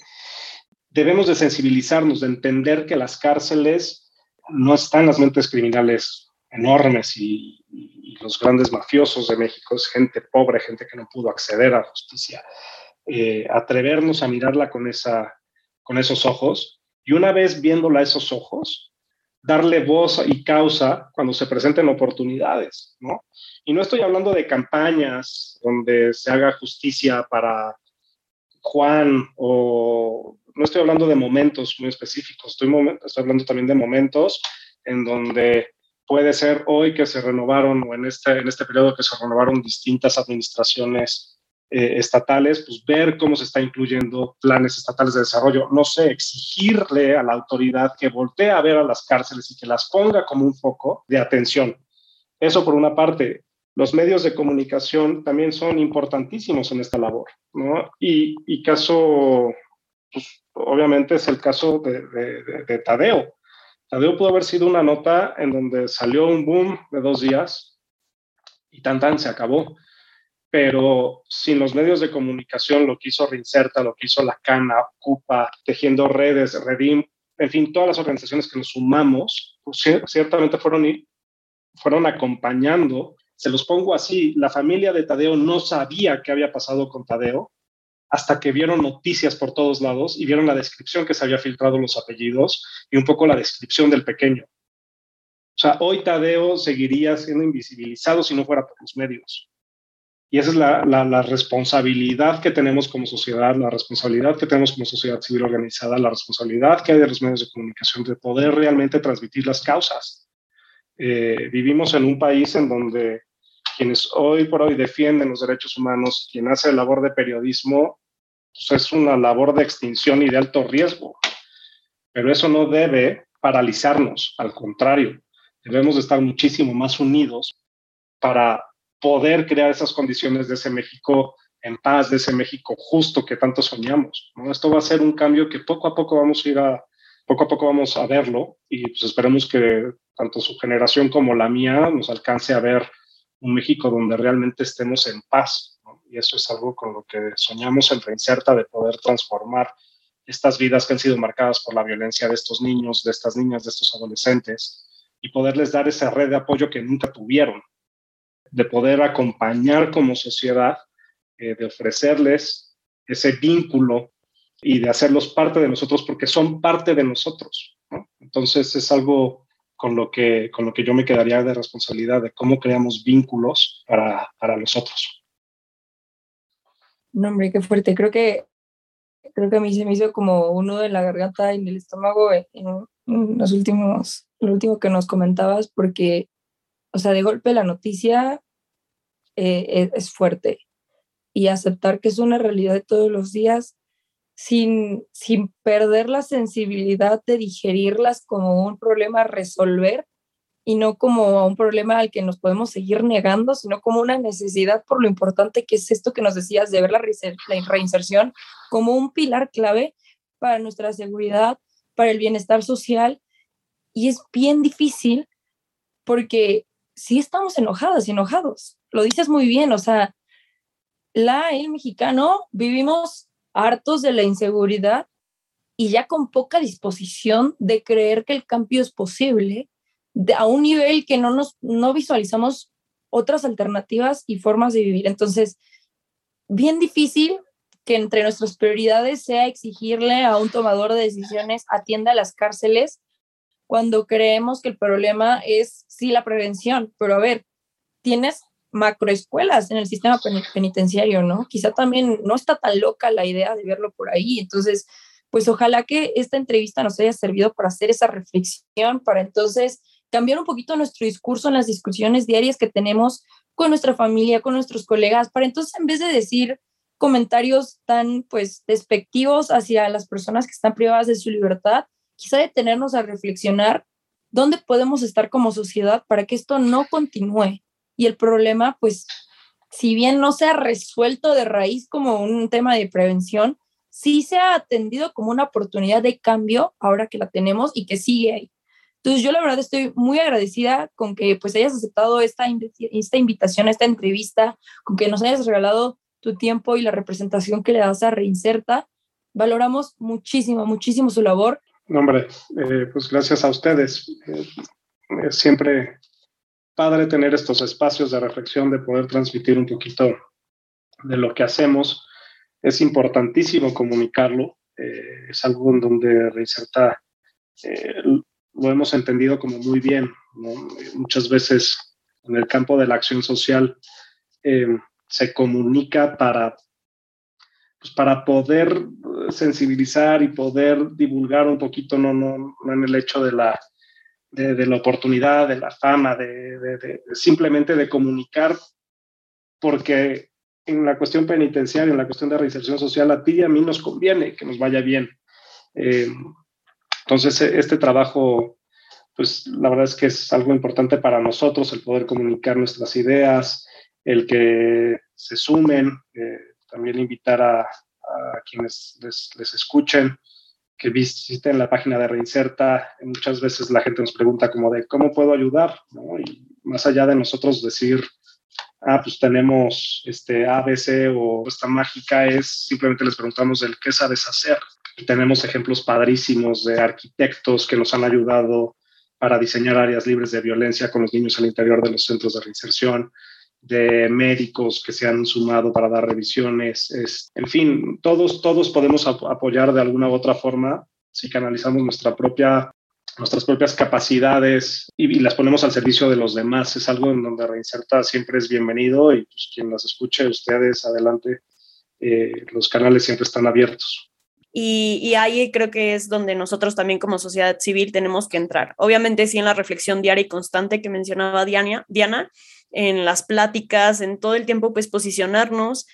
debemos de sensibilizarnos, de entender que las cárceles no están las mentes criminales enormes y, los grandes mafiosos de México, es gente pobre, gente que no pudo acceder a justicia. Eh, atrevernos a mirarla con, esa, con esos ojos y una vez viéndola a esos ojos, darle voz y causa cuando se presenten oportunidades, ¿no? Y no estoy hablando de campañas donde se haga justicia para Juan o no estoy hablando de momentos muy específicos, estoy, estoy hablando también de momentos en donde puede ser hoy que se renovaron o en este, en este periodo que se renovaron distintas administraciones eh, estatales, pues ver cómo se está incluyendo planes estatales de desarrollo. No sé, exigirle a la autoridad que voltee a ver a las cárceles y que las ponga como un foco de atención. Eso por una parte. Los medios de comunicación también son importantísimos en esta labor, ¿no? Y, y caso, pues obviamente es el caso de, de, de Tadeo. Tadeo pudo haber sido una nota en donde salió un boom de dos días y tan tan se acabó pero sin los medios de comunicación, lo que hizo Rincerta, lo que hizo La Cana, Ocupa, Tejiendo Redes, Redim, en fin, todas las organizaciones que nos sumamos, pues, ciertamente fueron, fueron acompañando. Se los pongo así, la familia de Tadeo no sabía qué había pasado con Tadeo hasta que vieron noticias por todos lados y vieron la descripción que se había filtrado los apellidos y un poco la descripción del pequeño. O sea, hoy Tadeo seguiría siendo invisibilizado si no fuera por los medios. Y esa es la, la, responsabilidad que tenemos como sociedad, la responsabilidad que tenemos como sociedad civil organizada, la responsabilidad que hay de los medios de comunicación de poder realmente transmitir las causas. Eh, vivimos en un país en donde quienes hoy por hoy defienden los derechos humanos, quien hace labor de periodismo, pues es una labor de extinción y de alto riesgo. Pero eso no debe paralizarnos, al contrario, debemos de estar muchísimo más unidos para poder crear esas condiciones de ese México en paz, de ese México justo que tanto soñamos. ¿no? Esto va a ser un cambio que poco a poco vamos a ir a, poco a poco vamos a verlo y pues esperemos que tanto su generación como la mía nos alcance a ver un México donde realmente estemos en paz. Y eso es algo con lo que soñamos en Reinserta, de poder transformar estas vidas que han sido marcadas por la violencia de estos niños, de estas niñas, de estos adolescentes, y poderles dar esa red de apoyo que nunca tuvieron de poder acompañar como sociedad, eh, de ofrecerles ese vínculo y de hacerlos parte de nosotros porque son parte de nosotros. Entonces es algo con lo, que, con lo que yo me quedaría de responsabilidad de cómo creamos vínculos para, para los otros. No, hombre, qué fuerte. Creo que, creo que a mí se me hizo como uno de la garganta y en el estómago en, los últimos, lo último que nos comentabas, porque, o sea, de golpe la noticia eh, es fuerte y aceptar que es una realidad de todos los días sin, sin perder la sensibilidad de digerirlas como un problema a resolver y no como un problema al que nos podemos seguir negando, sino como una necesidad por lo importante que es esto que nos decías de ver la, la reinserción como un pilar clave para nuestra seguridad, para el bienestar social. Y es bien difícil porque sí estamos enojadas y enojados. Lo dices muy bien, o sea, la, el mexicano, vivimos hartos de la inseguridad y ya con poca disposición de creer que el cambio es posible a un nivel que no nos no visualizamos otras alternativas y formas de vivir. Entonces, bien difícil que entre nuestras prioridades sea exigirle a un tomador de decisiones atienda las cárceles cuando creemos que el problema es sí la prevención, pero a ver, tienes macroescuelas en el sistema penitenciario, ¿no? Quizá también no está tan loca la idea de verlo por ahí. Entonces, pues ojalá que esta entrevista nos haya servido para hacer esa reflexión, para entonces cambiar un poquito nuestro discurso en las discusiones diarias que tenemos con nuestra familia, con nuestros colegas, para entonces en vez de decir comentarios tan pues despectivos hacia las personas que están privadas de su libertad, quizá detenernos a reflexionar dónde podemos estar como sociedad para que esto no continúe y el problema, pues, si bien no se ha resuelto de raíz como un tema de prevención, sí se ha atendido como una oportunidad de cambio ahora que la tenemos y que sigue ahí. Entonces yo la verdad estoy muy agradecida con que pues hayas aceptado esta, esta invitación, esta entrevista, con que nos hayas regalado tu tiempo y la representación que le das a Reinserta. Valoramos muchísimo, muchísimo su labor. Hombre, eh, pues gracias a ustedes. Eh, siempre padre tener estos espacios de reflexión, de poder transmitir un poquito de lo que hacemos. Es importantísimo comunicarlo. Eh, es algo en donde Reinserta lo hemos entendido como muy bien. Muchas veces en el campo de la acción social se comunica para, pues para poder sensibilizar y poder divulgar un poquito, no, no, no en el hecho de la de, la oportunidad, de la fama, de, simplemente de comunicar, porque en la cuestión penitenciaria, en la cuestión de reinserción social, a ti y a mí nos conviene que nos vaya bien. Eh, entonces, e, este trabajo, pues la verdad es que es algo importante para nosotros, el poder comunicar nuestras ideas, el que se sumen, eh, también invitar a, quienes les, les escuchen que visiten la página de Reinserta, muchas veces la gente nos pregunta como de cómo puedo ayudar, ¿no? Y más allá de nosotros decir, ah, pues tenemos este ABC o esta mágica, es simplemente les preguntamos el qué sabes hacer. Y tenemos ejemplos padrísimos de arquitectos que nos han ayudado para diseñar áreas libres de violencia con los niños al interior de los centros de reinserción, de médicos que se han sumado para dar revisiones. Es, en fin, todos, todos podemos apoyar de alguna u otra forma si canalizamos nuestra propia, nuestras propias capacidades y, las ponemos al servicio de los demás. Es algo en donde Reinserta siempre es bienvenido y pues, quien las escuche, ustedes adelante, eh, los canales siempre están abiertos. Y, y, ahí creo que es donde nosotros también como sociedad civil tenemos que entrar. Obviamente sí en la reflexión diaria y constante que mencionaba Diana, Diana en las pláticas, en todo el tiempo, pues posicionarnos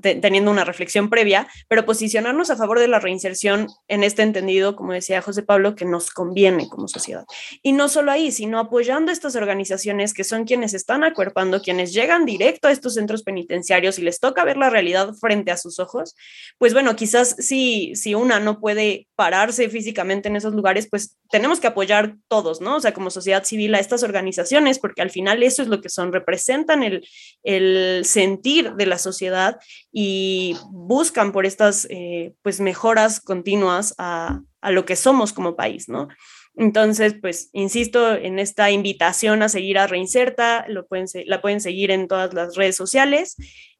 teniendo una reflexión previa, pero posicionarnos a favor de la reinserción en este entendido, como decía José Pablo, que nos conviene como sociedad. Y no solo ahí, sino apoyando a estas organizaciones que son quienes están acuerpando, quienes llegan directo a estos centros penitenciarios y les toca ver la realidad frente a sus ojos, pues bueno, quizás si, si una no puede pararse físicamente en esos lugares, pues tenemos que apoyar todos, ¿no? O sea, como sociedad civil a estas organizaciones, porque al final eso es lo que son, representan el, el sentir de la sociedad y buscan por estas eh, pues mejoras continuas a, a, lo que somos como país, ¿no? Entonces, pues, insisto en esta invitación a seguir a Reinserta, lo pueden, la pueden seguir en todas las redes sociales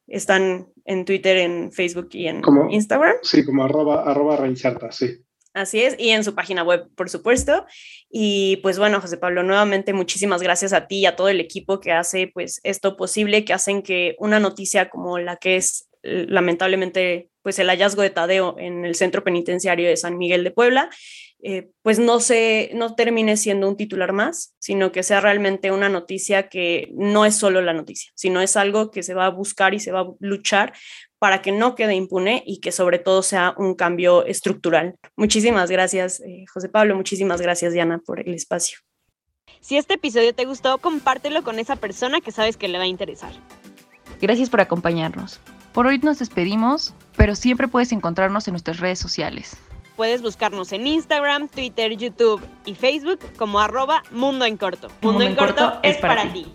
están en Twitter, en Facebook y en Instagram. Sí, como arroba, arroba reinserta, sí. Así es, y en su página web, por supuesto. Y pues bueno, José Pablo, nuevamente muchísimas gracias a ti y a todo el equipo que hace pues esto posible, que hacen que una noticia como la que es lamentablemente pues el hallazgo de Tadeo en el centro penitenciario de San Miguel de Puebla, eh, pues no se no termine siendo un titular más, sino que sea realmente una noticia que no es solo la noticia, sino es algo que se va a buscar y se va a luchar para que no quede impune y que sobre todo sea un cambio estructural. Muchísimas gracias, eh, José Pablo, muchísimas gracias, Diana, por el espacio. Si este episodio te gustó, compártelo con esa persona que sabes que le va a interesar. Gracias por acompañarnos. Por hoy nos despedimos, pero siempre puedes encontrarnos en nuestras redes sociales. Puedes buscarnos en Instagram, Twitter, YouTube y Facebook como arroba Mundo en Corto. Mundo, en, corto, es para, ti.